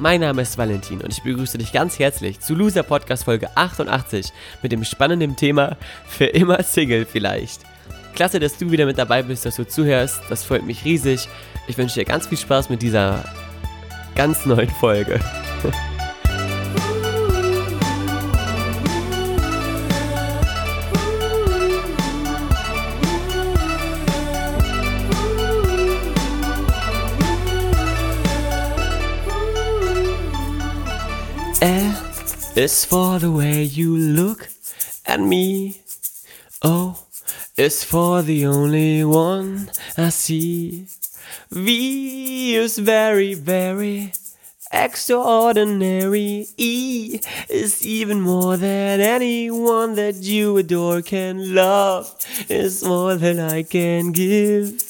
Mein Name ist Valentin und ich begrüße dich ganz herzlich zu Loser Podcast Folge 88 mit dem spannenden Thema Für immer Single vielleicht. Klasse, dass du wieder mit dabei bist, dass du zuhörst. Das freut mich riesig. Ich wünsche dir ganz viel Spaß mit dieser ganz neuen Folge. is for the way you look at me. Oh, o is for the only one I see. V is very, very extraordinary. E is even more than anyone that you adore can love. Is more than I can give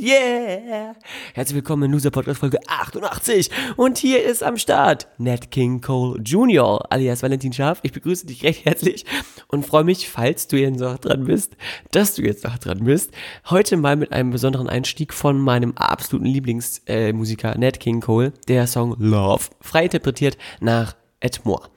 Yeah! Herzlich willkommen in Loser Podcast Folge 88 und hier ist am Start Nat King Cole Jr. alias Valentin Scharf. Ich begrüße dich recht herzlich und freue mich, falls du jetzt noch dran bist, dass du jetzt noch dran bist. Heute mal mit einem besonderen Einstieg von meinem absoluten Lieblingsmusiker äh, Nat King Cole, der Song Love, frei interpretiert nach Ed Moore.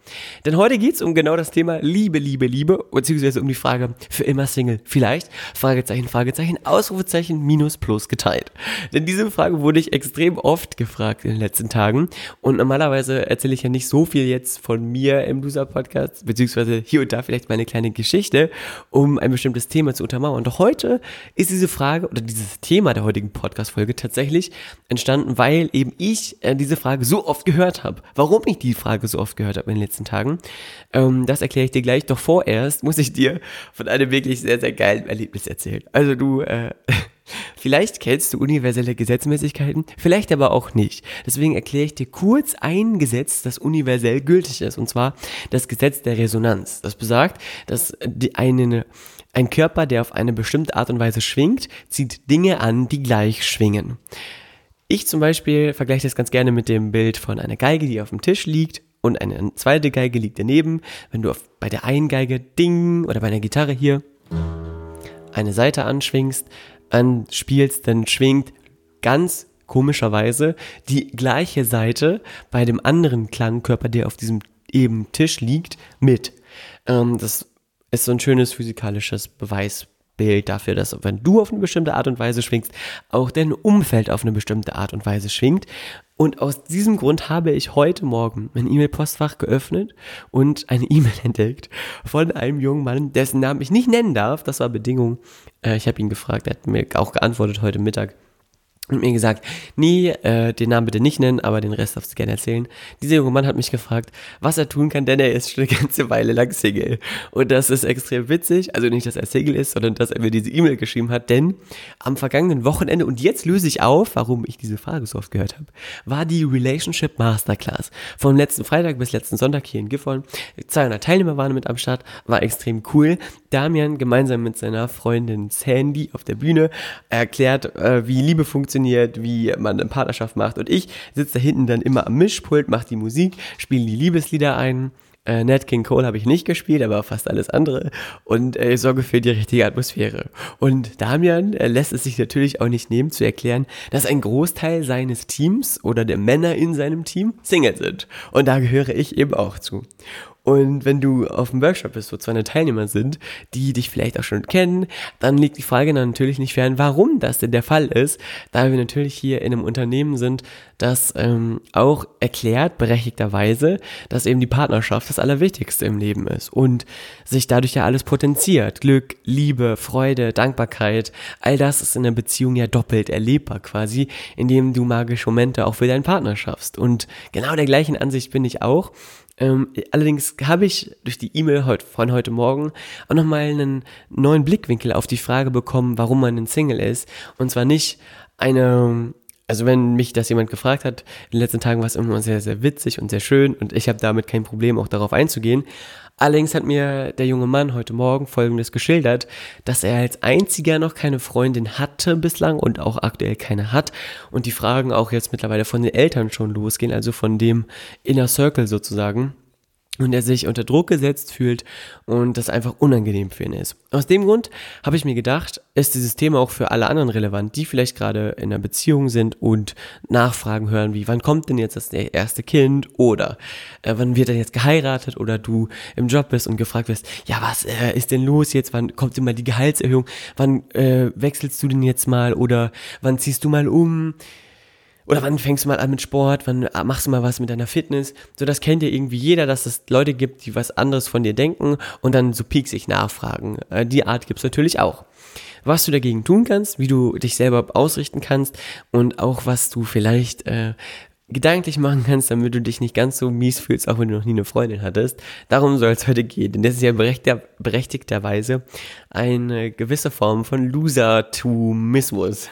Denn heute geht's um genau das Thema Liebe, Liebe, Liebe, beziehungsweise um die Frage, für immer Single, vielleicht? Fragezeichen, Fragezeichen, Ausrufezeichen, Minus, Plus geteilt. Denn diese Frage wurde ich extrem oft gefragt in den letzten Tagen und normalerweise erzähle ich ja nicht so viel jetzt von mir im Loser-Podcast, beziehungsweise hier und da vielleicht meine kleine Geschichte, um ein bestimmtes Thema zu untermauern. Doch heute ist diese Frage oder dieses Thema der heutigen Podcast-Folge tatsächlich entstanden, weil eben ich äh, diese Frage so oft gehört habe. Warum ich die Frage so oft gehört habe in den letzten letzten Tagen. Ähm, das erkläre ich dir gleich. Doch vorerst muss ich dir von einem wirklich sehr, sehr geilen Erlebnis erzählen. Also du, äh, Vielleicht kennst du universelle Gesetzmäßigkeiten, vielleicht aber auch nicht. Deswegen erkläre ich dir kurz ein Gesetz, das universell gültig ist, und zwar das Gesetz der Resonanz. Das besagt, dass die, eine, ein Körper, der auf eine bestimmte Art und Weise schwingt, zieht Dinge an, die gleich schwingen. Ich zum Beispiel vergleiche das ganz gerne mit dem Bild von einer Geige, die auf dem Tisch liegt und eine zweite Geige liegt daneben. Wenn du auf, bei der einen Geige Ding oder bei einer Gitarre hier eine Seite anschwingst, anspielst, dann schwingt ganz komischerweise die gleiche Seite bei dem anderen Klangkörper, der auf diesem eben Tisch liegt, mit. Ähm, das ist so ein schönes physikalisches Beweisbild dafür, dass wenn du auf eine bestimmte Art und Weise schwingst, auch dein Umfeld auf eine bestimmte Art und Weise schwingt. Und aus diesem Grund habe ich heute Morgen mein E-Mail-Postfach geöffnet und eine E-Mail entdeckt von einem jungen Mann, dessen Namen ich nicht nennen darf. Das war Bedingung. Äh, ich habe ihn gefragt, er hat mir auch geantwortet heute Mittag und mir gesagt, nee, äh, den Namen bitte nicht nennen, aber den Rest darfst du gerne erzählen. Dieser junge Mann hat mich gefragt, was er tun kann, denn er ist schon eine ganze Weile lang Single. Und das ist extrem witzig, also nicht, dass er Single ist, sondern dass er mir diese E-Mail geschrieben hat, denn am vergangenen Wochenende, und jetzt löse ich auf, warum ich diese Frage so oft gehört habe, war die Relationship Masterclass. Vom letzten Freitag bis letzten Sonntag hier in Gifhorn. 200 Teilnehmer waren mit am Start, war extrem cool. Damian gemeinsam mit seiner Freundin Sandy auf der Bühne erklärt, äh, wie Liebe funktioniert, funktioniert, wie man eine Partnerschaft macht. Und ich sitze da hinten dann immer am Mischpult, mache die Musik, spiele die Liebeslieder ein. Äh, Nat King Cole habe ich nicht gespielt, aber fast alles andere und äh, sorge für die richtige Atmosphäre. Und Damian äh, lässt es sich natürlich auch nicht nehmen zu erklären, dass ein Großteil seines Teams oder der Männer in seinem Team Single sind. Und da gehöre ich eben auch zu. Und wenn du auf dem Workshop bist, wo 200 Teilnehmer sind, die dich vielleicht auch schon kennen, dann liegt die Frage natürlich nicht fern, warum das denn der Fall ist, da wir natürlich hier in einem Unternehmen sind, das ähm, auch erklärt, berechtigterweise, dass eben die Partnerschaft das Allerwichtigste im Leben ist und sich dadurch ja alles potenziert. Glück, Liebe, Freude, Dankbarkeit, all das ist in der Beziehung ja doppelt erlebbar quasi, indem du magische Momente auch für deinen Partner schaffst. Und genau der gleichen Ansicht bin ich auch. Ähm, allerdings habe ich durch die E-Mail heute, von heute Morgen auch nochmal einen neuen Blickwinkel auf die Frage bekommen, warum man ein Single ist. Und zwar nicht eine, also wenn mich das jemand gefragt hat, in den letzten Tagen war es immer sehr, sehr witzig und sehr schön und ich habe damit kein Problem, auch darauf einzugehen. Allerdings hat mir der junge Mann heute Morgen Folgendes geschildert, dass er als einziger noch keine Freundin hatte bislang und auch aktuell keine hat und die Fragen auch jetzt mittlerweile von den Eltern schon losgehen, also von dem Inner Circle sozusagen und er sich unter Druck gesetzt fühlt und das einfach unangenehm für ihn ist. Aus dem Grund habe ich mir gedacht, ist dieses Thema auch für alle anderen relevant, die vielleicht gerade in einer Beziehung sind und Nachfragen hören, wie wann kommt denn jetzt das erste Kind? Oder äh, wann wird er jetzt geheiratet? Oder du im Job bist und gefragt wirst, ja was äh, ist denn los jetzt, wann kommt denn mal die Gehaltserhöhung, wann äh, wechselst du denn jetzt mal? Oder wann ziehst du mal um, oder wann fängst du mal an mit Sport? Wann machst du mal was mit deiner Fitness? So, das kennt ja irgendwie jeder, dass es Leute gibt, die was anderes von dir denken und dann so pieksig nachfragen. Äh, die Art gibt's natürlich auch. Was du dagegen tun kannst, wie du dich selber ausrichten kannst und auch was du vielleicht äh, gedanklich machen kannst, damit du dich nicht ganz so mies fühlst, auch wenn du noch nie eine Freundin hattest. Darum soll es heute gehen, denn das ist ja berechtigter, berechtigterweise eine gewisse Form von Losertumismus.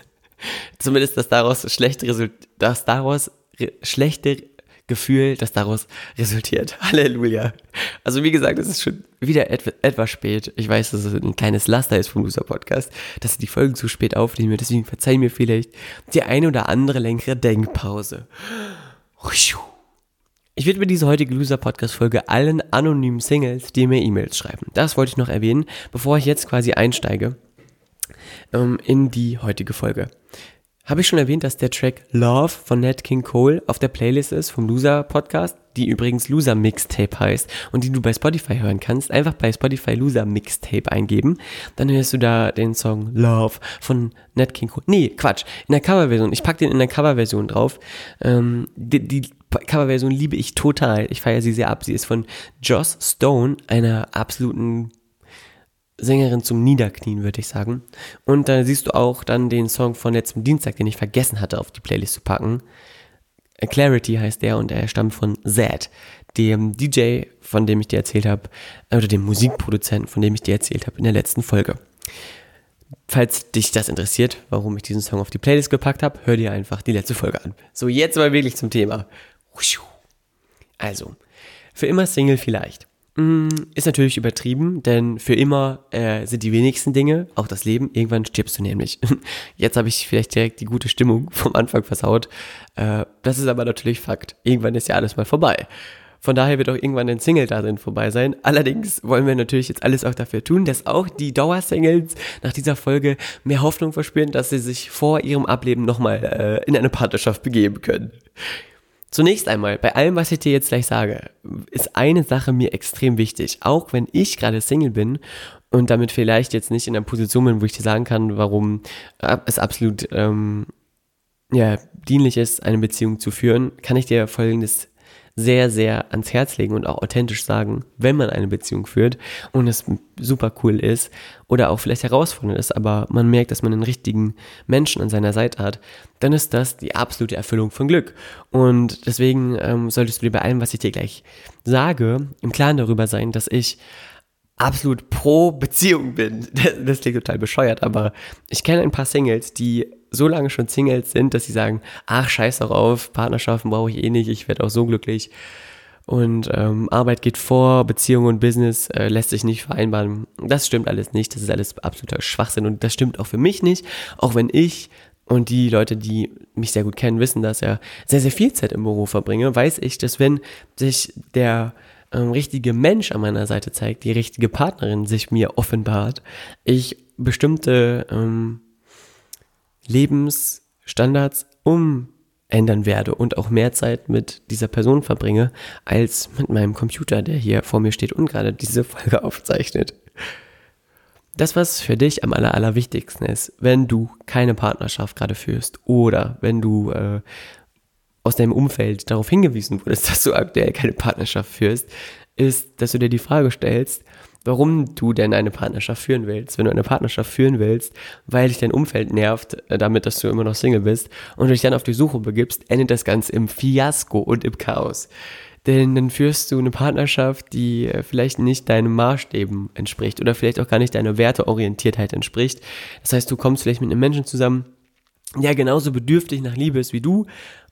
Zumindest das daraus schlechte Result das daraus schlechte Gefühl, das daraus resultiert. Halleluja. Also wie gesagt, es ist schon wieder etwa, etwas spät. Ich weiß, dass es ein kleines Laster ist vom Loser Podcast, dass ich die Folgen zu spät aufnehme. Deswegen verzeih mir vielleicht die eine oder andere längere Denkpause. Ich widme diese heutige Loser Podcast Folge allen anonymen Singles, die mir E-Mails schreiben. Das wollte ich noch erwähnen, bevor ich jetzt quasi einsteige ähm, in die heutige Folge. Habe ich schon erwähnt, dass der Track Love von Nat King Cole auf der Playlist ist vom Loser Podcast, die übrigens Loser Mixtape heißt und die du bei Spotify hören kannst. Einfach bei Spotify Loser Mixtape eingeben. Dann hörst du da den Song Love von Nat King Cole. Nee, Quatsch. In der Coverversion. Ich pack den in der Coverversion drauf. Ähm, die, die Coverversion liebe ich total. Ich feiere sie sehr ab. Sie ist von Joss Stone, einer absoluten Sängerin zum Niederknien, würde ich sagen. Und da siehst du auch dann den Song von letztem Dienstag, den ich vergessen hatte, auf die Playlist zu packen. Clarity heißt der und er stammt von Zed, dem DJ, von dem ich dir erzählt habe, oder dem Musikproduzenten, von dem ich dir erzählt habe in der letzten Folge. Falls dich das interessiert, warum ich diesen Song auf die Playlist gepackt habe, hör dir einfach die letzte Folge an. So, jetzt aber wirklich zum Thema. Also, für immer Single vielleicht. Mm, ist natürlich übertrieben, denn für immer äh, sind die wenigsten Dinge, auch das Leben, irgendwann stirbst du nämlich. Jetzt habe ich vielleicht direkt die gute Stimmung vom Anfang versaut. Äh, das ist aber natürlich Fakt. Irgendwann ist ja alles mal vorbei. Von daher wird auch irgendwann ein Single-Dasein vorbei sein. Allerdings wollen wir natürlich jetzt alles auch dafür tun, dass auch die Dauersingles nach dieser Folge mehr Hoffnung verspüren, dass sie sich vor ihrem Ableben nochmal äh, in eine Partnerschaft begeben können. Zunächst einmal, bei allem, was ich dir jetzt gleich sage, ist eine Sache mir extrem wichtig. Auch wenn ich gerade Single bin und damit vielleicht jetzt nicht in einer Position bin, wo ich dir sagen kann, warum es absolut ähm, ja, dienlich ist, eine Beziehung zu führen, kann ich dir folgendes sehr, sehr ans Herz legen und auch authentisch sagen, wenn man eine Beziehung führt und es super cool ist oder auch vielleicht herausfordernd ist, aber man merkt, dass man einen richtigen Menschen an seiner Seite hat, dann ist das die absolute Erfüllung von Glück. Und deswegen ähm, solltest du dir bei allem, was ich dir gleich sage, im Klaren darüber sein, dass ich absolut pro Beziehung bin. Das klingt total bescheuert, aber ich kenne ein paar Singles, die so lange schon Singles sind, dass sie sagen, ach scheiß darauf, Partnerschaften brauche ich eh nicht, ich werde auch so glücklich. Und ähm, Arbeit geht vor, Beziehung und Business äh, lässt sich nicht vereinbaren. Das stimmt alles nicht, das ist alles absoluter Schwachsinn und das stimmt auch für mich nicht, auch wenn ich und die Leute, die mich sehr gut kennen, wissen, dass er sehr, sehr viel Zeit im Büro verbringe, weiß ich, dass wenn sich der ähm, richtige Mensch an meiner Seite zeigt, die richtige Partnerin sich mir offenbart, ich bestimmte ähm, Lebensstandards um ändern werde und auch mehr Zeit mit dieser Person verbringe, als mit meinem Computer, der hier vor mir steht und gerade diese Folge aufzeichnet. Das, was für dich am aller, allerwichtigsten ist, wenn du keine Partnerschaft gerade führst oder wenn du äh, aus deinem Umfeld darauf hingewiesen wurdest, dass du aktuell keine Partnerschaft führst, ist, dass du dir die Frage stellst, warum du denn eine Partnerschaft führen willst. Wenn du eine Partnerschaft führen willst, weil dich dein Umfeld nervt, äh, damit, dass du immer noch Single bist und du dich dann auf die Suche begibst, endet das Ganze im Fiasko und im Chaos. Denn dann führst du eine Partnerschaft, die äh, vielleicht nicht deinen Maßstäben entspricht oder vielleicht auch gar nicht deiner Werteorientiertheit entspricht. Das heißt, du kommst vielleicht mit einem Menschen zusammen, der genauso bedürftig nach Liebe ist wie du,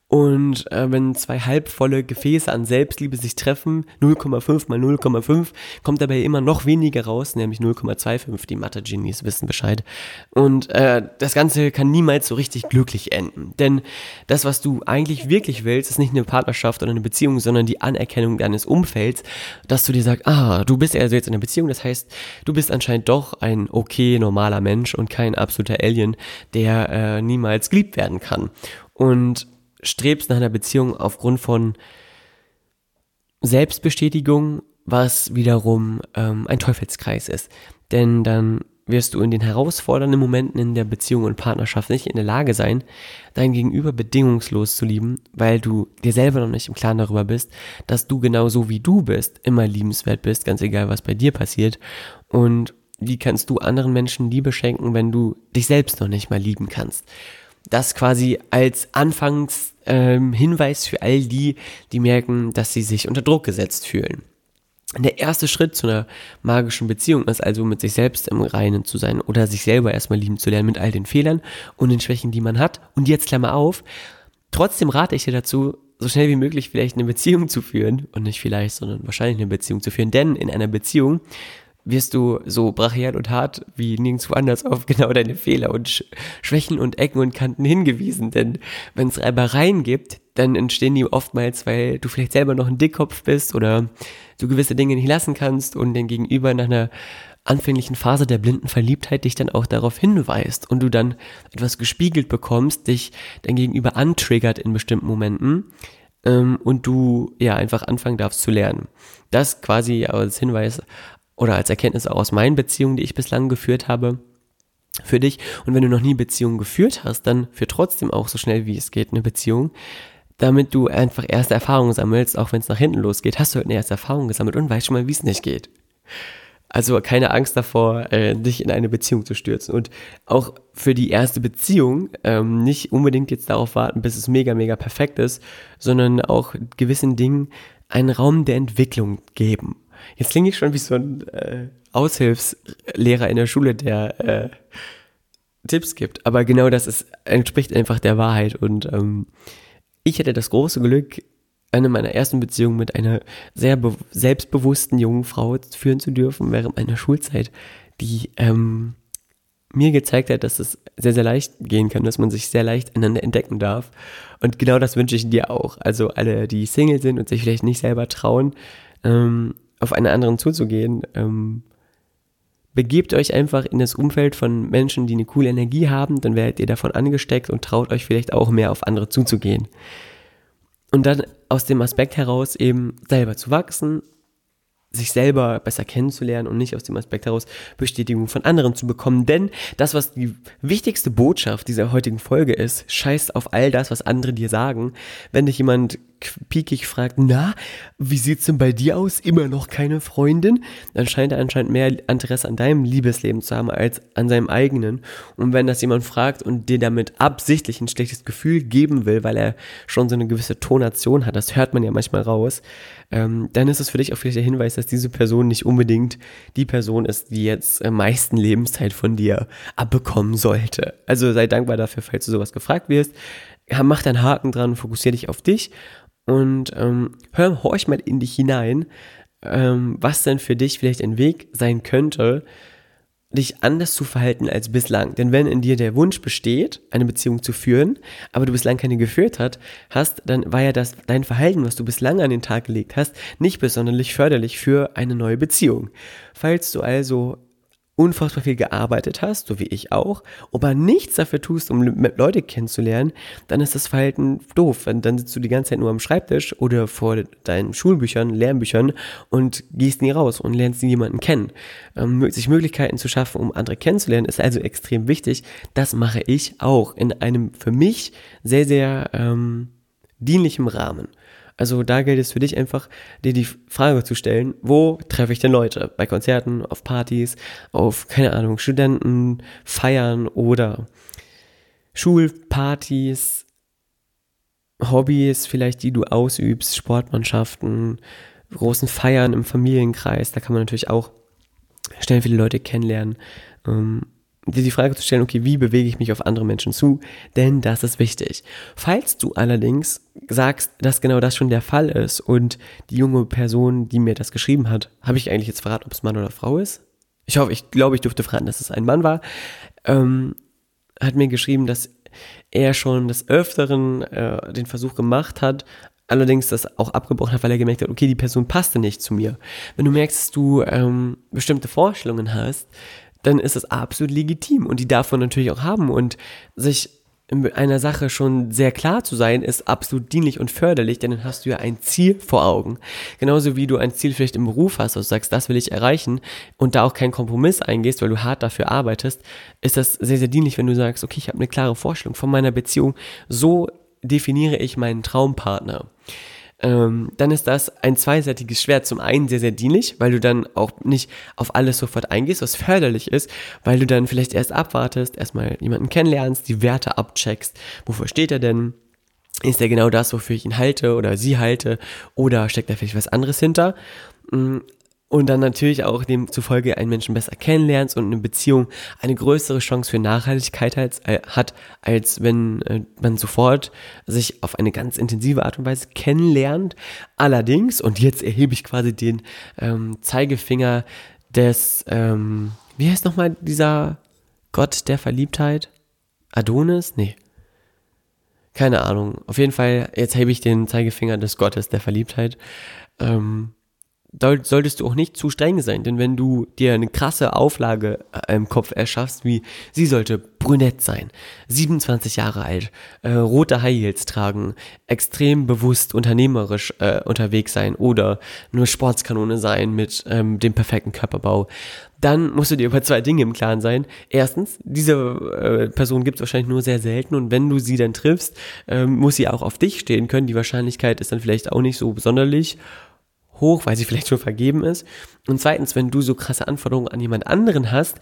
und äh, wenn zwei halbvolle Gefäße an Selbstliebe sich treffen, 0,5 mal 0,5, kommt dabei immer noch weniger raus, nämlich 0,25. Die Mathe-Genies wissen Bescheid. Und äh, das Ganze kann niemals so richtig glücklich enden. Denn das, was du eigentlich wirklich willst, ist nicht eine Partnerschaft oder eine Beziehung, sondern die Anerkennung deines Umfelds, dass du dir sagst, ah, du bist also jetzt in einer Beziehung, das heißt, du bist anscheinend doch ein okay, normaler Mensch und kein absoluter Alien, der äh, niemals geliebt werden kann. Und strebst nach einer Beziehung aufgrund von Selbstbestätigung, was wiederum ähm, ein Teufelskreis ist. Denn dann wirst du in den herausfordernden Momenten in der Beziehung und Partnerschaft nicht in der Lage sein, dein Gegenüber bedingungslos zu lieben, weil du dir selber noch nicht im Klaren darüber bist, dass du genauso wie du bist, immer liebenswert bist, ganz egal was bei dir passiert. Und wie kannst du anderen Menschen Liebe schenken, wenn du dich selbst noch nicht mal lieben kannst? Das quasi als Anfangshinweis ähm, für all die, die merken, dass sie sich unter Druck gesetzt fühlen. Der erste Schritt zu einer magischen Beziehung ist also mit sich selbst im Reinen zu sein oder sich selber erstmal lieben zu lernen mit all den Fehlern und den Schwächen, die man hat. Und jetzt Klammer auf, trotzdem rate ich dir dazu, so schnell wie möglich vielleicht eine Beziehung zu führen und nicht vielleicht, sondern wahrscheinlich eine Beziehung zu führen, denn in einer Beziehung wirst du so brachial und hart wie nirgendwo anders auf genau deine Fehler und Sch Schwächen und Ecken und Kanten hingewiesen. Denn wenn es Reibereien gibt, dann entstehen die oftmals, weil du vielleicht selber noch ein Dickkopf bist oder du gewisse Dinge nicht lassen kannst und den Gegenüber nach einer anfänglichen Phase der blinden Verliebtheit dich dann auch darauf hinweist und du dann etwas gespiegelt bekommst, dich dein Gegenüber antriggert in bestimmten Momenten ähm, und du ja einfach anfangen darfst zu lernen. Das quasi als Hinweis oder als Erkenntnis auch aus meinen Beziehungen, die ich bislang geführt habe, für dich. Und wenn du noch nie Beziehungen geführt hast, dann für trotzdem auch so schnell wie es geht eine Beziehung, damit du einfach erste Erfahrungen sammelst, auch wenn es nach hinten losgeht, hast du halt eine erste Erfahrung gesammelt und weißt schon mal, wie es nicht geht. Also keine Angst davor, äh, dich in eine Beziehung zu stürzen. Und auch für die erste Beziehung ähm, nicht unbedingt jetzt darauf warten, bis es mega, mega perfekt ist, sondern auch gewissen Dingen einen Raum der Entwicklung geben. Jetzt klinge ich schon wie so ein äh, Aushilfslehrer in der Schule, der äh, Tipps gibt. Aber genau das ist, entspricht einfach der Wahrheit. Und ähm, ich hatte das große Glück, eine meiner ersten Beziehungen mit einer sehr selbstbewussten jungen Frau führen zu dürfen während meiner Schulzeit, die ähm, mir gezeigt hat, dass es sehr, sehr leicht gehen kann, dass man sich sehr leicht einander entdecken darf. Und genau das wünsche ich dir auch. Also alle, die Single sind und sich vielleicht nicht selber trauen, ähm, auf einen anderen zuzugehen, ähm, begebt euch einfach in das Umfeld von Menschen, die eine coole Energie haben, dann werdet ihr davon angesteckt und traut euch vielleicht auch mehr auf andere zuzugehen. Und dann aus dem Aspekt heraus eben selber zu wachsen, sich selber besser kennenzulernen und nicht aus dem Aspekt heraus Bestätigung von anderen zu bekommen. Denn das, was die wichtigste Botschaft dieser heutigen Folge ist, scheißt auf all das, was andere dir sagen. Wenn dich jemand piekig fragt, na, wie sieht's denn bei dir aus? Immer noch keine Freundin? Dann scheint er anscheinend mehr Interesse an deinem Liebesleben zu haben als an seinem eigenen. Und wenn das jemand fragt und dir damit absichtlich ein schlechtes Gefühl geben will, weil er schon so eine gewisse Tonation hat, das hört man ja manchmal raus, ähm, dann ist es für dich auch vielleicht der Hinweis, dass diese Person nicht unbedingt die Person ist, die jetzt am meisten Lebenszeit von dir abbekommen sollte. Also sei dankbar dafür, falls du sowas gefragt wirst. Mach deinen Haken dran, fokussiere dich auf dich und ähm, hör, horch mal in dich hinein, ähm, was denn für dich vielleicht ein Weg sein könnte, dich anders zu verhalten als bislang. Denn wenn in dir der Wunsch besteht, eine Beziehung zu führen, aber du bislang keine geführt hat, hast, dann war ja das dein Verhalten, was du bislang an den Tag gelegt hast, nicht besonders förderlich für eine neue Beziehung. Falls du also unfassbar viel gearbeitet hast, so wie ich auch, aber nichts dafür tust, um Leute kennenzulernen, dann ist das Verhalten doof. Dann sitzt du die ganze Zeit nur am Schreibtisch oder vor deinen Schulbüchern, Lernbüchern und gehst nie raus und lernst nie jemanden kennen. Ähm, sich Möglichkeiten zu schaffen, um andere kennenzulernen, ist also extrem wichtig. Das mache ich auch in einem für mich sehr, sehr ähm, dienlichem Rahmen. Also da gilt es für dich einfach, dir die Frage zu stellen, wo treffe ich denn Leute? Bei Konzerten, auf Partys, auf, keine Ahnung, Studenten, Feiern oder Schulpartys, Hobbys vielleicht, die du ausübst, Sportmannschaften, großen Feiern im Familienkreis, da kann man natürlich auch schnell viele Leute kennenlernen. Ähm, dir die Frage zu stellen, okay, wie bewege ich mich auf andere Menschen zu? Denn das ist wichtig. Falls du allerdings sagst, dass genau das schon der Fall ist und die junge Person, die mir das geschrieben hat, habe ich eigentlich jetzt verraten, ob es Mann oder Frau ist? Ich hoffe, ich glaube, ich durfte verraten, dass es ein Mann war. Ähm, hat mir geschrieben, dass er schon des Öfteren äh, den Versuch gemacht hat, allerdings das auch abgebrochen hat, weil er gemerkt hat, okay, die Person passte nicht zu mir. Wenn du merkst, dass du ähm, bestimmte Vorstellungen hast, dann ist das absolut legitim und die darf man natürlich auch haben. Und sich in einer Sache schon sehr klar zu sein, ist absolut dienlich und förderlich, denn dann hast du ja ein Ziel vor Augen. Genauso wie du ein Ziel vielleicht im Beruf hast, also sagst, das will ich erreichen und da auch keinen Kompromiss eingehst, weil du hart dafür arbeitest, ist das sehr, sehr dienlich, wenn du sagst, okay, ich habe eine klare Vorstellung von meiner Beziehung, so definiere ich meinen Traumpartner ähm, dann ist das ein zweiseitiges Schwert. Zum einen sehr, sehr dienlich, weil du dann auch nicht auf alles sofort eingehst, was förderlich ist, weil du dann vielleicht erst abwartest, erstmal jemanden kennenlernst, die Werte abcheckst. Wofür steht er denn? Ist er genau das, wofür ich ihn halte oder sie halte? Oder steckt da vielleicht was anderes hinter? Und dann natürlich auch demzufolge einen Menschen besser kennenlernst und eine Beziehung eine größere Chance für Nachhaltigkeit als, äh, hat, als wenn äh, man sofort sich auf eine ganz intensive Art und Weise kennenlernt. Allerdings, und jetzt erhebe ich quasi den ähm, Zeigefinger des, ähm, wie heißt nochmal dieser Gott der Verliebtheit? Adonis? Nee. Keine Ahnung. Auf jeden Fall, jetzt hebe ich den Zeigefinger des Gottes der Verliebtheit. Ähm, solltest du auch nicht zu streng sein, denn wenn du dir eine krasse Auflage äh, im Kopf erschaffst, wie sie sollte brünett sein, 27 Jahre alt, äh, rote High Heels tragen, extrem bewusst unternehmerisch äh, unterwegs sein oder nur Sportskanone sein mit ähm, dem perfekten Körperbau, dann musst du dir über zwei Dinge im Klaren sein. Erstens, diese äh, Person gibt es wahrscheinlich nur sehr selten und wenn du sie dann triffst, ähm, muss sie auch auf dich stehen können. Die Wahrscheinlichkeit ist dann vielleicht auch nicht so besonderlich hoch, weil sie vielleicht schon vergeben ist. Und zweitens, wenn du so krasse Anforderungen an jemand anderen hast,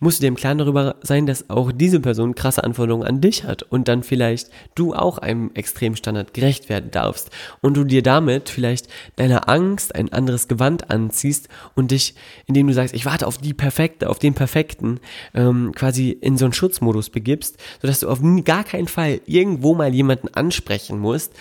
musst du dir im Klaren darüber sein, dass auch diese Person krasse Anforderungen an dich hat und dann vielleicht du auch einem Extremstandard gerecht werden darfst und du dir damit vielleicht deiner Angst ein anderes Gewand anziehst und dich, indem du sagst, ich warte auf die Perfekte, auf den Perfekten, ähm, quasi in so einen Schutzmodus begibst, sodass du auf gar keinen Fall irgendwo mal jemanden ansprechen musst,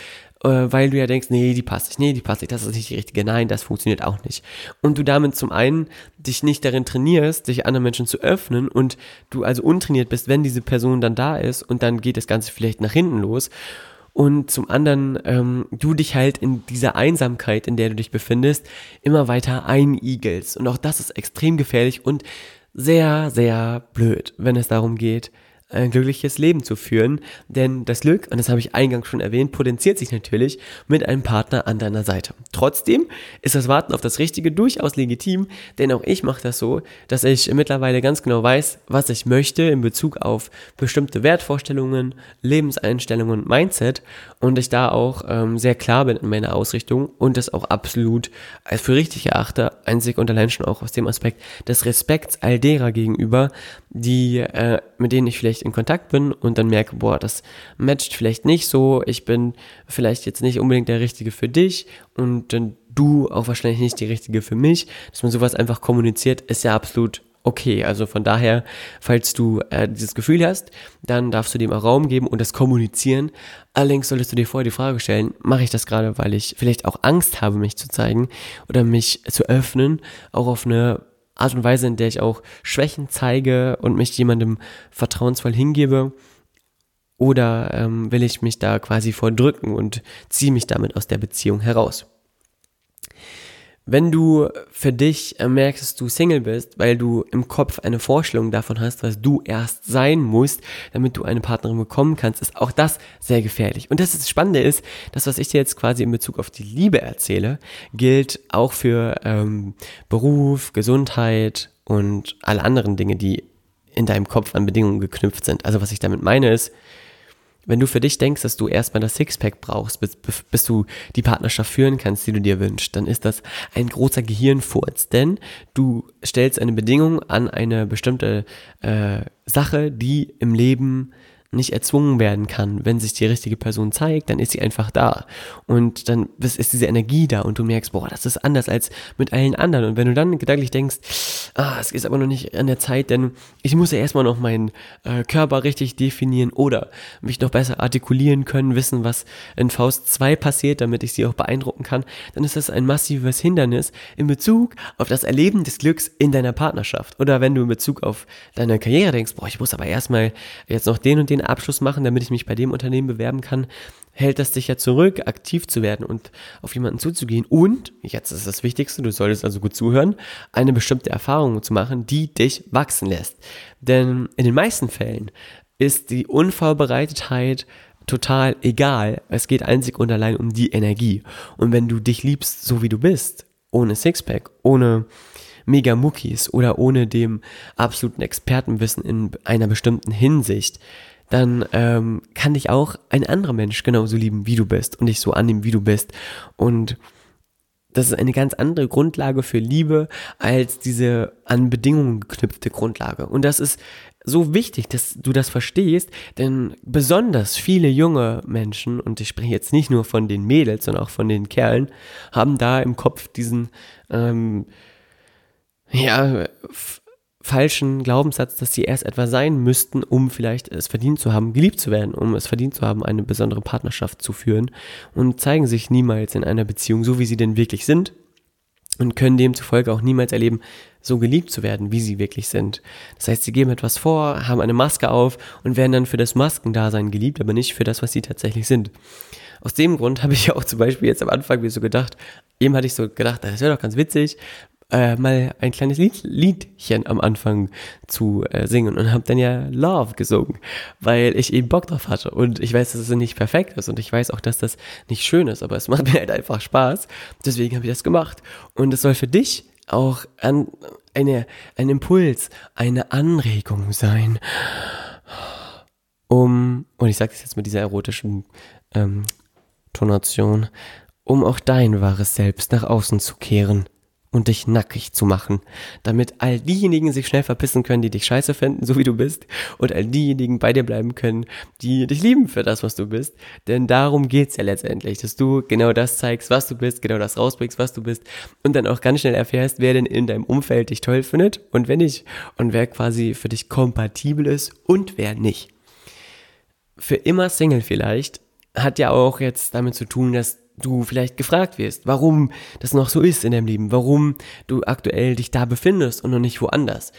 weil du ja denkst, nee, die passt nicht, nee, die passt nicht, das ist nicht die richtige, nein, das funktioniert auch nicht. Und du damit zum einen dich nicht darin trainierst, dich anderen Menschen zu öffnen und du also untrainiert bist, wenn diese Person dann da ist und dann geht das Ganze vielleicht nach hinten los. Und zum anderen, ähm, du dich halt in dieser Einsamkeit, in der du dich befindest, immer weiter einigelst. Und auch das ist extrem gefährlich und sehr, sehr blöd, wenn es darum geht, ein glückliches Leben zu führen. Denn das Glück, und das habe ich eingangs schon erwähnt, potenziert sich natürlich mit einem Partner an deiner Seite. Trotzdem ist das Warten auf das Richtige durchaus legitim, denn auch ich mache das so, dass ich mittlerweile ganz genau weiß, was ich möchte in Bezug auf bestimmte Wertvorstellungen, Lebenseinstellungen und Mindset und ich da auch ähm, sehr klar bin in meiner Ausrichtung und das auch absolut als für richtig erachte, einzig und allein schon auch aus dem Aspekt des Respekts all derer gegenüber, die, äh, mit denen ich vielleicht in Kontakt bin und dann merke, boah, das matcht vielleicht nicht so, ich bin vielleicht jetzt nicht unbedingt der Richtige für dich und dann du auch wahrscheinlich nicht die Richtige für mich, dass man sowas einfach kommuniziert, ist ja absolut okay. Also von daher, falls du äh, dieses Gefühl hast, dann darfst du dem auch Raum geben und das kommunizieren. Allerdings solltest du dir vorher die Frage stellen, mache ich das gerade, weil ich vielleicht auch Angst habe, mich zu zeigen oder mich zu öffnen, auch auf eine Art und Weise, in der ich auch Schwächen zeige und mich jemandem vertrauensvoll hingebe? Oder ähm, will ich mich da quasi vordrücken und ziehe mich damit aus der Beziehung heraus? Wenn du für dich merkst, dass du Single bist, weil du im Kopf eine Vorstellung davon hast, was du erst sein musst, damit du eine Partnerin bekommen kannst, ist auch das sehr gefährlich. Und das, das Spannende ist, das, was ich dir jetzt quasi in Bezug auf die Liebe erzähle, gilt auch für ähm, Beruf, Gesundheit und alle anderen Dinge, die in deinem Kopf an Bedingungen geknüpft sind. Also was ich damit meine ist, wenn du für dich denkst, dass du erstmal das Sixpack brauchst, bis, bis du die Partnerschaft führen kannst, die du dir wünschst, dann ist das ein großer Gehirnfurz. Denn du stellst eine Bedingung an eine bestimmte äh, Sache, die im Leben nicht erzwungen werden kann. Wenn sich die richtige Person zeigt, dann ist sie einfach da. Und dann ist diese Energie da und du merkst, boah, das ist anders als mit allen anderen. Und wenn du dann gedanklich denkst, ah, es ist aber noch nicht an der Zeit, denn ich muss ja erstmal noch meinen äh, Körper richtig definieren oder mich noch besser artikulieren können, wissen, was in Faust 2 passiert, damit ich sie auch beeindrucken kann, dann ist das ein massives Hindernis in Bezug auf das Erleben des Glücks in deiner Partnerschaft. Oder wenn du in Bezug auf deine Karriere denkst, boah, ich muss aber erstmal jetzt noch den und den Abschluss machen, damit ich mich bei dem Unternehmen bewerben kann, hält das dich ja zurück, aktiv zu werden und auf jemanden zuzugehen. Und, jetzt ist das Wichtigste, du solltest also gut zuhören, eine bestimmte Erfahrung zu machen, die dich wachsen lässt. Denn in den meisten Fällen ist die Unvorbereitetheit total egal. Es geht einzig und allein um die Energie. Und wenn du dich liebst, so wie du bist, ohne Sixpack, ohne mega Muckis oder ohne dem absoluten Expertenwissen in einer bestimmten Hinsicht, dann ähm, kann dich auch ein anderer Mensch genauso lieben, wie du bist und dich so annehmen, wie du bist. Und das ist eine ganz andere Grundlage für Liebe als diese an Bedingungen geknüpfte Grundlage. Und das ist so wichtig, dass du das verstehst, denn besonders viele junge Menschen, und ich spreche jetzt nicht nur von den Mädels, sondern auch von den Kerlen, haben da im Kopf diesen, ähm, ja, falschen Glaubenssatz, dass sie erst etwa sein müssten, um vielleicht es verdient zu haben, geliebt zu werden, um es verdient zu haben, eine besondere Partnerschaft zu führen und zeigen sich niemals in einer Beziehung so, wie sie denn wirklich sind und können demzufolge auch niemals erleben, so geliebt zu werden, wie sie wirklich sind. Das heißt, sie geben etwas vor, haben eine Maske auf und werden dann für das Maskendasein geliebt, aber nicht für das, was sie tatsächlich sind. Aus dem Grund habe ich auch zum Beispiel jetzt am Anfang mir so gedacht, eben hatte ich so gedacht, das wäre doch ganz witzig, äh, mal ein kleines Lied, Liedchen am Anfang zu äh, singen und habe dann ja Love gesungen, weil ich eben Bock drauf hatte. Und ich weiß, dass es nicht perfekt ist und ich weiß auch, dass das nicht schön ist, aber es macht mir halt einfach Spaß. Deswegen habe ich das gemacht. Und es soll für dich auch an, eine, ein Impuls, eine Anregung sein, um, und ich sage das jetzt mit dieser erotischen ähm, Tonation, um auch dein wahres Selbst nach außen zu kehren und dich nackig zu machen, damit all diejenigen sich schnell verpissen können, die dich scheiße finden, so wie du bist, und all diejenigen bei dir bleiben können, die dich lieben für das, was du bist. Denn darum geht's ja letztendlich, dass du genau das zeigst, was du bist, genau das rausbringst, was du bist, und dann auch ganz schnell erfährst, wer denn in deinem Umfeld dich toll findet und wer nicht, und wer quasi für dich kompatibel ist und wer nicht. Für immer Single vielleicht hat ja auch jetzt damit zu tun, dass du vielleicht gefragt wirst, warum das noch so ist in deinem Leben, warum du aktuell dich da befindest und noch nicht woanders.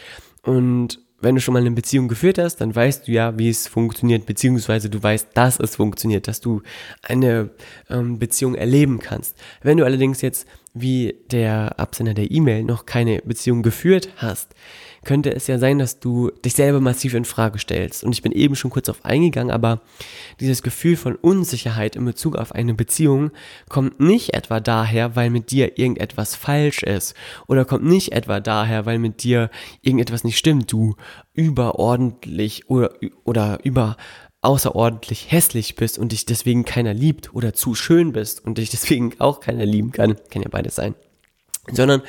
Und wenn du schon mal eine Beziehung geführt hast, dann weißt du ja, wie es funktioniert, beziehungsweise du weißt, dass es funktioniert, dass du eine ähm, Beziehung erleben kannst. Wenn du allerdings jetzt wie der Absender der E-Mail noch keine Beziehung geführt hast, könnte es ja sein, dass du dich selber massiv in Frage stellst. Und ich bin eben schon kurz auf eingegangen, aber dieses Gefühl von Unsicherheit in Bezug auf eine Beziehung kommt nicht etwa daher, weil mit dir irgendetwas falsch ist oder kommt nicht etwa daher, weil mit dir irgendetwas nicht stimmt, du überordentlich oder, oder über außerordentlich hässlich bist und dich deswegen keiner liebt oder zu schön bist und dich deswegen auch keiner lieben kann, kann ja beides sein sondern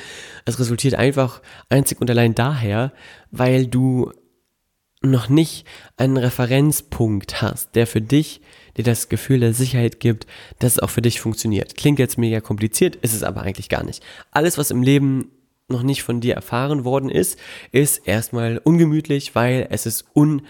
es resultiert einfach einzig und allein daher, weil du noch nicht einen Referenzpunkt hast, der für dich dir das Gefühl der Sicherheit gibt, dass es auch für dich funktioniert. Klingt jetzt mega kompliziert, ist es aber eigentlich gar nicht. Alles, was im Leben noch nicht von dir erfahren worden ist, ist erstmal ungemütlich, weil es ist un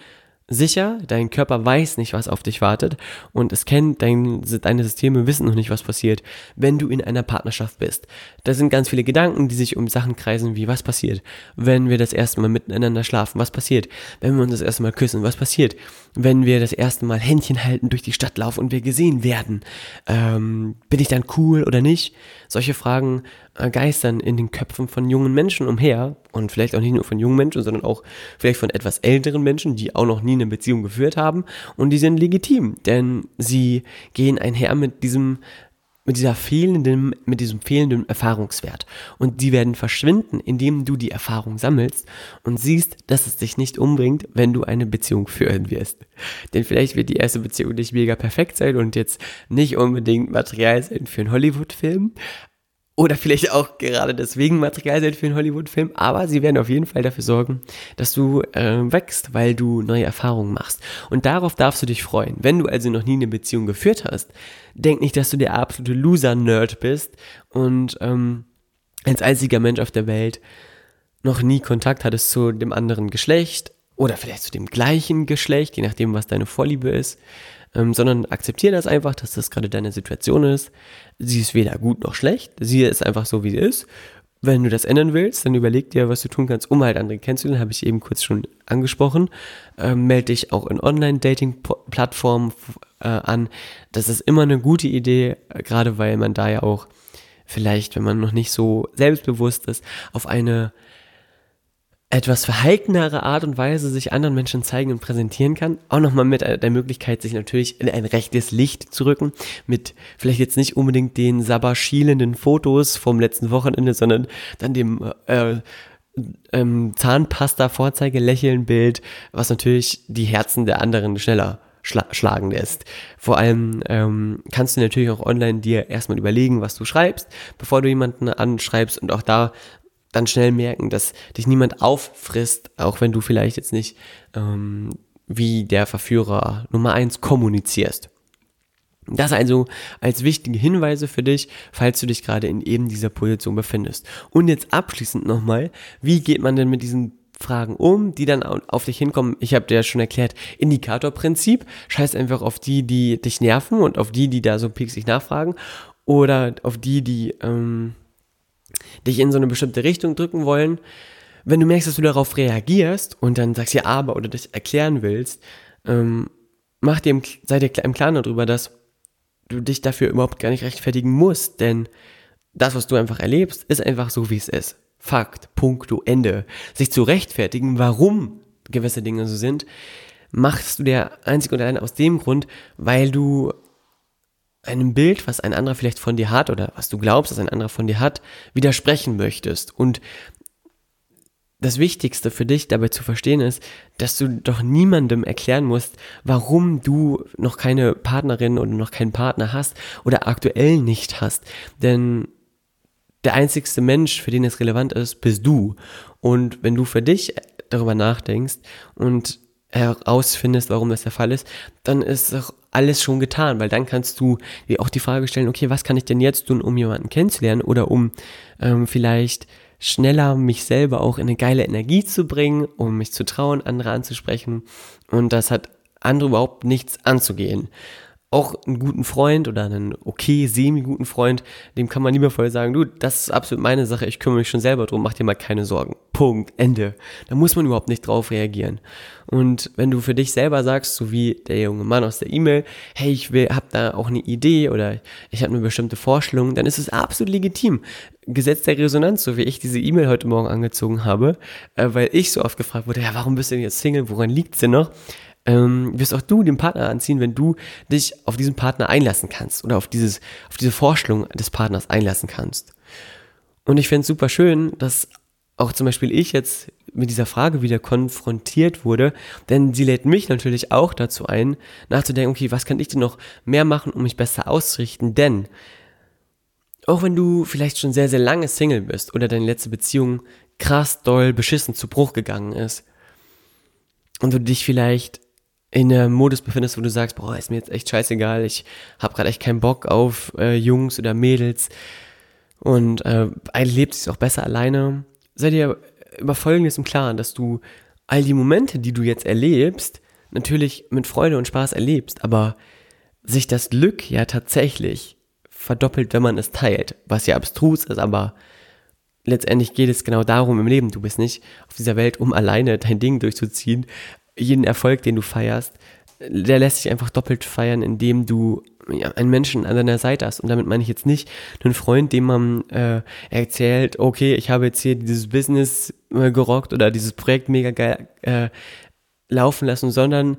sicher, dein Körper weiß nicht, was auf dich wartet und es kennt, dein, deine Systeme wissen noch nicht, was passiert, wenn du in einer Partnerschaft bist. Da sind ganz viele Gedanken, die sich um Sachen kreisen, wie was passiert, wenn wir das erste Mal miteinander schlafen, was passiert, wenn wir uns das erste Mal küssen, was passiert, wenn wir das erste Mal Händchen halten durch die Stadt laufen und wir gesehen werden, ähm, bin ich dann cool oder nicht? Solche Fragen geistern in den Köpfen von jungen Menschen umher und vielleicht auch nicht nur von jungen Menschen, sondern auch vielleicht von etwas älteren Menschen, die auch noch nie eine Beziehung geführt haben und die sind legitim, denn sie gehen einher mit diesem mit dieser fehlenden, mit diesem fehlenden Erfahrungswert. Und die werden verschwinden, indem du die Erfahrung sammelst und siehst, dass es dich nicht umbringt, wenn du eine Beziehung führen wirst. Denn vielleicht wird die erste Beziehung nicht mega perfekt sein und jetzt nicht unbedingt Material sein für einen Hollywood-Film, oder vielleicht auch gerade deswegen Material sein für einen Hollywood-Film, aber sie werden auf jeden Fall dafür sorgen, dass du äh, wächst, weil du neue Erfahrungen machst. Und darauf darfst du dich freuen. Wenn du also noch nie eine Beziehung geführt hast, denk nicht, dass du der absolute Loser-Nerd bist und ähm, als einziger Mensch auf der Welt noch nie Kontakt hattest zu dem anderen Geschlecht oder vielleicht zu dem gleichen Geschlecht, je nachdem, was deine Vorliebe ist ähm, sondern akzeptiere das einfach, dass das gerade deine Situation ist. Sie ist weder gut noch schlecht, sie ist einfach so, wie sie ist. Wenn du das ändern willst, dann überleg dir, was du tun kannst, um halt andere kennenzulernen, habe ich eben kurz schon angesprochen. Ähm, melde dich auch in Online-Dating-Plattformen äh, an. Das ist immer eine gute Idee, äh, gerade weil man da ja auch vielleicht, wenn man noch nicht so selbstbewusst ist, auf eine etwas verhaltenere Art und Weise sich anderen Menschen zeigen und präsentieren kann. Auch nochmal mit der Möglichkeit, sich natürlich in ein rechtes Licht zu rücken. Mit vielleicht jetzt nicht unbedingt den sabberschielenden Fotos vom letzten Wochenende, sondern dann dem äh, ähm, Zahnpasta-Vorzeige-Lächeln-Bild, was natürlich die Herzen der anderen schneller schla schlagen lässt. Vor allem ähm, kannst du natürlich auch online dir erstmal überlegen, was du schreibst, bevor du jemanden anschreibst und auch da dann schnell merken, dass dich niemand auffrisst, auch wenn du vielleicht jetzt nicht ähm, wie der Verführer Nummer eins kommunizierst. Das also als wichtige Hinweise für dich, falls du dich gerade in eben dieser Position befindest. Und jetzt abschließend nochmal, wie geht man denn mit diesen Fragen um, die dann auf dich hinkommen? Ich habe dir ja schon erklärt, Indikatorprinzip. Scheiß einfach auf die, die dich nerven und auf die, die da so pieksig nachfragen. Oder auf die, die ähm, dich in so eine bestimmte Richtung drücken wollen, wenn du merkst, dass du darauf reagierst und dann sagst ja aber oder dich erklären willst, ähm, mach dir sei dir im Klaren darüber, dass du dich dafür überhaupt gar nicht rechtfertigen musst, denn das, was du einfach erlebst, ist einfach so, wie es ist. Fakt, Punkto, Ende. Sich zu rechtfertigen, warum gewisse Dinge so sind, machst du dir einzig und allein aus dem Grund, weil du einem Bild, was ein anderer vielleicht von dir hat oder was du glaubst, dass ein anderer von dir hat, widersprechen möchtest. Und das Wichtigste für dich dabei zu verstehen ist, dass du doch niemandem erklären musst, warum du noch keine Partnerin oder noch keinen Partner hast oder aktuell nicht hast. Denn der einzigste Mensch, für den es relevant ist, bist du. Und wenn du für dich darüber nachdenkst und herausfindest, warum das der Fall ist, dann ist auch alles schon getan, weil dann kannst du dir auch die Frage stellen, okay, was kann ich denn jetzt tun, um jemanden kennenzulernen oder um ähm, vielleicht schneller mich selber auch in eine geile Energie zu bringen, um mich zu trauen, andere anzusprechen. Und das hat andere überhaupt nichts anzugehen auch einen guten Freund oder einen okay semi-guten Freund, dem kann man liebevoll sagen, du, das ist absolut meine Sache, ich kümmere mich schon selber drum, mach dir mal keine Sorgen. Punkt, Ende. Da muss man überhaupt nicht drauf reagieren. Und wenn du für dich selber sagst, so wie der junge Mann aus der E-Mail, hey, ich will, hab da auch eine Idee oder ich habe eine bestimmte Vorstellung, dann ist es absolut legitim. Gesetz der Resonanz, so wie ich diese E-Mail heute Morgen angezogen habe, äh, weil ich so oft gefragt wurde, ja, warum bist du denn jetzt Single, woran liegt's denn noch? Ähm, wirst auch du den Partner anziehen, wenn du dich auf diesen Partner einlassen kannst oder auf dieses, auf diese Vorstellung des Partners einlassen kannst. Und ich finde es super schön, dass auch zum Beispiel ich jetzt mit dieser Frage wieder konfrontiert wurde, denn sie lädt mich natürlich auch dazu ein, nachzudenken, okay, was kann ich denn noch mehr machen, um mich besser auszurichten, denn auch wenn du vielleicht schon sehr, sehr lange Single bist oder deine letzte Beziehung krass doll beschissen zu Bruch gegangen ist und du dich vielleicht in einem Modus befindest, wo du sagst, boah, ist mir jetzt echt scheißegal, ich habe gerade echt keinen Bock auf äh, Jungs oder Mädels. Und äh, lebt es auch besser alleine, sei dir über Folgendes im Klaren, dass du all die Momente, die du jetzt erlebst, natürlich mit Freude und Spaß erlebst, aber sich das Glück ja tatsächlich verdoppelt, wenn man es teilt, was ja abstrus ist, aber letztendlich geht es genau darum im Leben. Du bist nicht auf dieser Welt, um alleine dein Ding durchzuziehen, jeden Erfolg, den du feierst, der lässt sich einfach doppelt feiern, indem du ja, einen Menschen an deiner Seite hast. Und damit meine ich jetzt nicht einen Freund, dem man äh, erzählt, okay, ich habe jetzt hier dieses Business äh, gerockt oder dieses Projekt mega geil äh, laufen lassen, sondern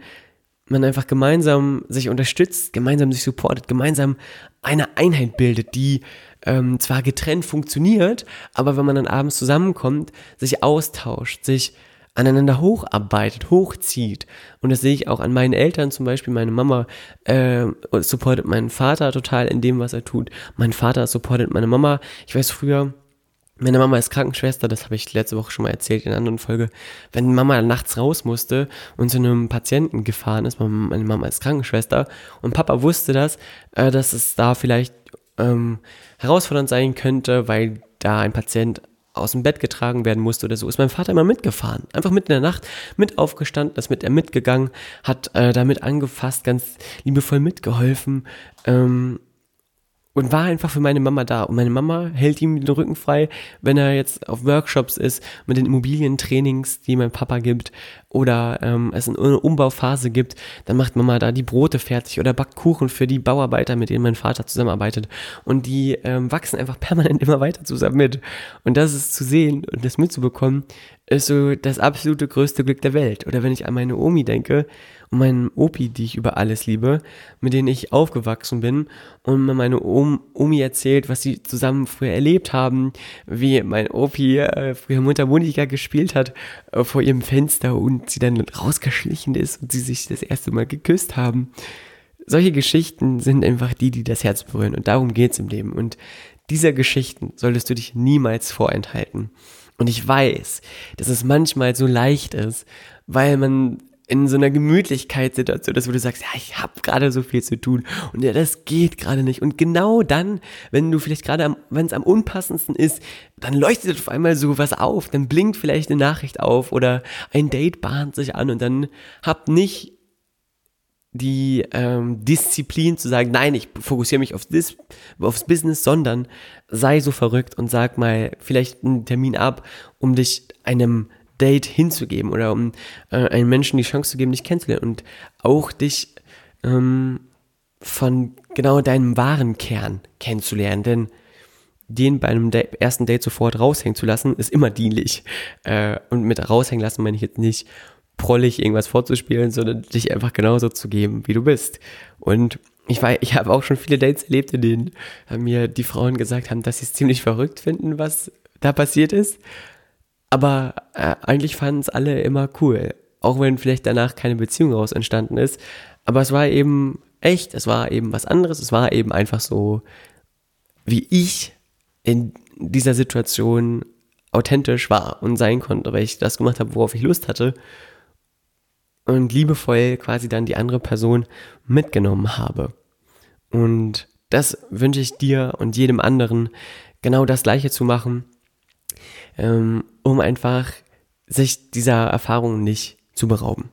man einfach gemeinsam sich unterstützt, gemeinsam sich supportet, gemeinsam eine Einheit bildet, die ähm, zwar getrennt funktioniert, aber wenn man dann abends zusammenkommt, sich austauscht, sich aneinander hocharbeitet, hochzieht. Und das sehe ich auch an meinen Eltern zum Beispiel. Meine Mama äh, supportet meinen Vater total in dem, was er tut. Mein Vater supportet meine Mama. Ich weiß früher, meine Mama ist Krankenschwester, das habe ich letzte Woche schon mal erzählt in einer anderen Folge. Wenn Mama nachts raus musste und zu einem Patienten gefahren ist, meine Mama ist Krankenschwester und Papa wusste das, äh, dass es da vielleicht ähm, herausfordernd sein könnte, weil da ein Patient aus dem Bett getragen werden musste oder so, ist mein Vater immer mitgefahren. Einfach mitten in der Nacht mit aufgestanden, ist mit er mitgegangen, hat äh, damit angefasst, ganz liebevoll mitgeholfen. Ähm, und war einfach für meine Mama da. Und meine Mama hält ihm den Rücken frei, wenn er jetzt auf Workshops ist, mit den Immobilientrainings, die mein Papa gibt, oder ähm, es eine Umbauphase gibt, dann macht Mama da die Brote fertig oder backt Kuchen für die Bauarbeiter, mit denen mein Vater zusammenarbeitet. Und die ähm, wachsen einfach permanent immer weiter zusammen mit. Und das ist zu sehen und das mitzubekommen, ist so das absolute größte Glück der Welt. Oder wenn ich an meine Omi denke, und meinen Opi, die ich über alles liebe, mit denen ich aufgewachsen bin und mir meine Om Omi erzählt, was sie zusammen früher erlebt haben, wie mein Opi äh, früher Mundharmonika gespielt hat äh, vor ihrem Fenster und sie dann rausgeschlichen ist und sie sich das erste Mal geküsst haben. Solche Geschichten sind einfach die, die das Herz berühren und darum geht's im Leben und dieser Geschichten solltest du dich niemals vorenthalten. Und ich weiß, dass es manchmal so leicht ist, weil man in so einer Gemütlichkeitssituation, dass du sagst, ja, ich habe gerade so viel zu tun und ja, das geht gerade nicht. Und genau dann, wenn du vielleicht gerade, wenn es am unpassendsten ist, dann leuchtet auf einmal so was auf, dann blinkt vielleicht eine Nachricht auf oder ein Date bahnt sich an und dann hab nicht die ähm, Disziplin zu sagen, nein, ich fokussiere mich auf das, aufs Business, sondern sei so verrückt und sag mal vielleicht einen Termin ab, um dich einem Date hinzugeben oder um äh, einem Menschen die Chance zu geben, dich kennenzulernen und auch dich ähm, von genau deinem wahren Kern kennenzulernen. Denn den bei einem Date, ersten Date sofort raushängen zu lassen, ist immer dienlich. Äh, und mit raushängen lassen meine ich jetzt nicht prollig irgendwas vorzuspielen, sondern dich einfach genauso zu geben, wie du bist. Und ich war, ich habe auch schon viele Dates erlebt, in denen mir die Frauen gesagt haben, dass sie es ziemlich verrückt finden, was da passiert ist. Aber äh, eigentlich fanden es alle immer cool. Auch wenn vielleicht danach keine Beziehung raus entstanden ist. Aber es war eben echt, es war eben was anderes. Es war eben einfach so, wie ich in dieser Situation authentisch war und sein konnte, weil ich das gemacht habe, worauf ich Lust hatte. Und liebevoll quasi dann die andere Person mitgenommen habe. Und das wünsche ich dir und jedem anderen, genau das gleiche zu machen ähm, um einfach sich dieser Erfahrung nicht zu berauben.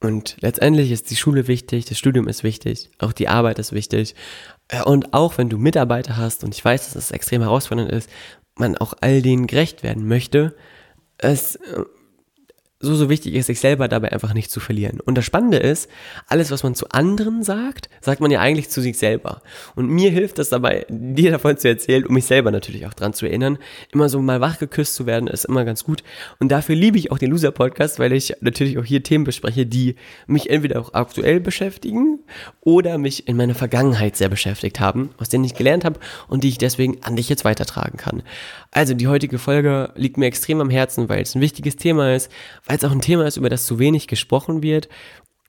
Und letztendlich ist die Schule wichtig, das Studium ist wichtig, auch die Arbeit ist wichtig. Und auch wenn du Mitarbeiter hast, und ich weiß, dass es extrem herausfordernd ist, man auch all denen gerecht werden möchte, es äh, so, so wichtig ist, sich selber dabei einfach nicht zu verlieren. Und das Spannende ist, alles, was man zu anderen sagt, sagt man ja eigentlich zu sich selber. Und mir hilft das dabei, dir davon zu erzählen, um mich selber natürlich auch dran zu erinnern. Immer so mal wachgeküsst zu werden, ist immer ganz gut. Und dafür liebe ich auch den Loser-Podcast, weil ich natürlich auch hier Themen bespreche, die mich entweder auch aktuell beschäftigen oder mich in meiner Vergangenheit sehr beschäftigt haben, aus denen ich gelernt habe und die ich deswegen an dich jetzt weitertragen kann. Also die heutige Folge liegt mir extrem am Herzen, weil es ein wichtiges Thema ist, weil es auch ein Thema ist, über das zu wenig gesprochen wird.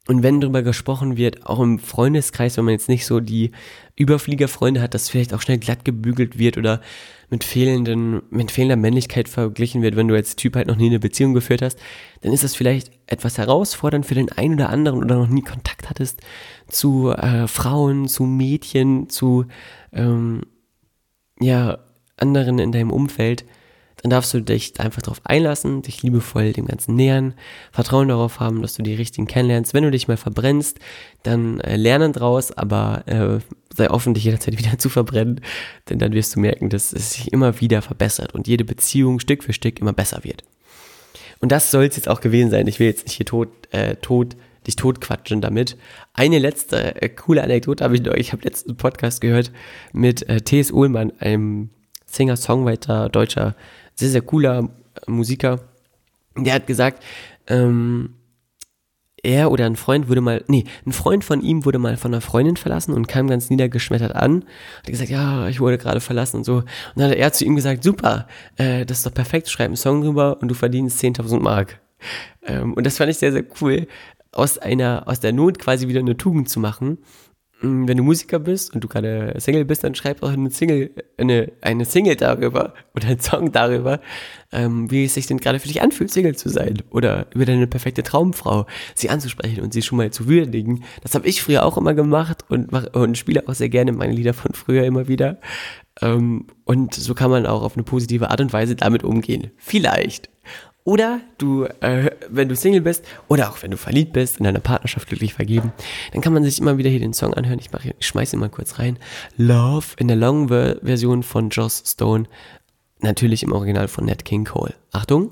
Und wenn darüber gesprochen wird, auch im Freundeskreis, wenn man jetzt nicht so die Überfliegerfreunde hat, dass vielleicht auch schnell glatt gebügelt wird oder mit fehlenden, mit fehlender Männlichkeit verglichen wird, wenn du als Typ halt noch nie eine Beziehung geführt hast, dann ist das vielleicht etwas herausfordernd für den einen oder anderen oder noch nie Kontakt hattest zu äh, Frauen, zu Mädchen, zu ähm, ja anderen in deinem Umfeld dann darfst du dich einfach darauf einlassen, dich liebevoll dem Ganzen nähern, Vertrauen darauf haben, dass du die richtigen kennenlernst. Wenn du dich mal verbrennst, dann äh, lernen draus, aber äh, sei offen, dich jederzeit wieder zu verbrennen, denn dann wirst du merken, dass es sich immer wieder verbessert und jede Beziehung Stück für Stück immer besser wird. Und das soll es jetzt auch gewesen sein. Ich will jetzt nicht hier tot, äh, tot dich totquatschen damit. Eine letzte äh, coole Anekdote habe ich noch. Ich habe letzten Podcast gehört mit äh, T.S. Uhlmann, einem Singer, Songwriter, deutscher, sehr, sehr cooler Musiker. Der hat gesagt, ähm, er oder ein Freund wurde mal, nee, ein Freund von ihm wurde mal von einer Freundin verlassen und kam ganz niedergeschmettert an. Hat gesagt, ja, ich wurde gerade verlassen und so. Und dann hat er zu ihm gesagt, super, äh, das ist doch perfekt, schreib einen Song drüber und du verdienst 10.000 Mark. Ähm, und das fand ich sehr, sehr cool, aus einer, aus der Not quasi wieder eine Tugend zu machen wenn du Musiker bist und du gerade Single bist, dann schreib auch eine Single, eine, eine Single darüber oder einen Song darüber, ähm, wie es sich denn gerade für dich anfühlt, Single zu sein oder über deine perfekte Traumfrau, sie anzusprechen und sie schon mal zu würdigen. Das habe ich früher auch immer gemacht und, und spiele auch sehr gerne meine Lieder von früher immer wieder. Ähm, und so kann man auch auf eine positive Art und Weise damit umgehen. Vielleicht. Oder du, äh, wenn du Single bist oder auch wenn du verliebt bist, in deiner Partnerschaft glücklich vergeben, dann kann man sich immer wieder hier den Song anhören. Ich, mach, ich schmeiß ihn mal kurz rein. Love in der Long Version von Joss Stone. Natürlich im Original von Nat King Cole. Achtung.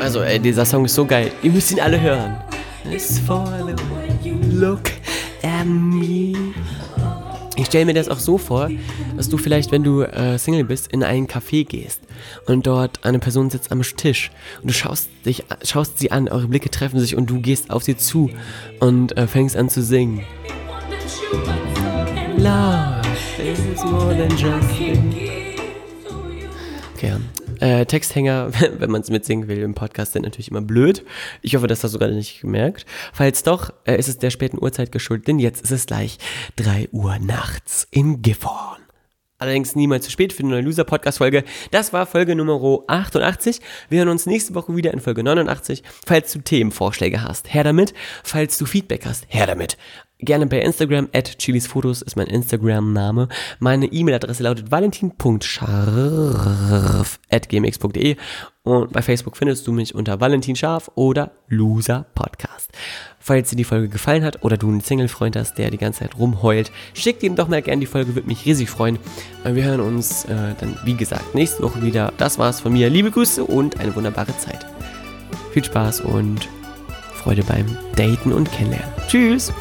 Also, ey, dieser Song ist so geil. Ihr müsst ihn alle hören. Look at me. Ich stelle mir das auch so vor, dass du vielleicht, wenn du äh, Single bist, in einen Café gehst und dort eine Person sitzt am Tisch und du schaust dich, schaust sie an, eure Blicke treffen sich und du gehst auf sie zu und äh, fängst an zu singen. Love is more than just Okay, äh, Texthänger, wenn man es mitsingen will im Podcast, sind natürlich immer blöd. Ich hoffe, das hast du gerade nicht gemerkt. Falls doch, äh, ist es der späten Uhrzeit geschuldet, denn jetzt ist es gleich 3 Uhr nachts in Gifhorn. Allerdings niemals zu spät für eine neue Loser-Podcast-Folge. Das war Folge Nummer 88. Wir hören uns nächste Woche wieder in Folge 89. Falls du Themenvorschläge hast, her damit. Falls du Feedback hast, her damit gerne bei Instagram, at chilisfotos ist mein Instagram-Name. Meine E-Mail-Adresse lautet valentin.scharf at gmx.de und bei Facebook findest du mich unter Valentin Scharf oder Loser Podcast. Falls dir die Folge gefallen hat oder du einen Single-Freund hast, der die ganze Zeit rumheult, schick ihm doch mal gerne die Folge, würde mich riesig freuen. Wir hören uns äh, dann, wie gesagt, nächste Woche wieder. Das war's von mir. Liebe Grüße und eine wunderbare Zeit. Viel Spaß und Freude beim Daten und Kennenlernen. Tschüss!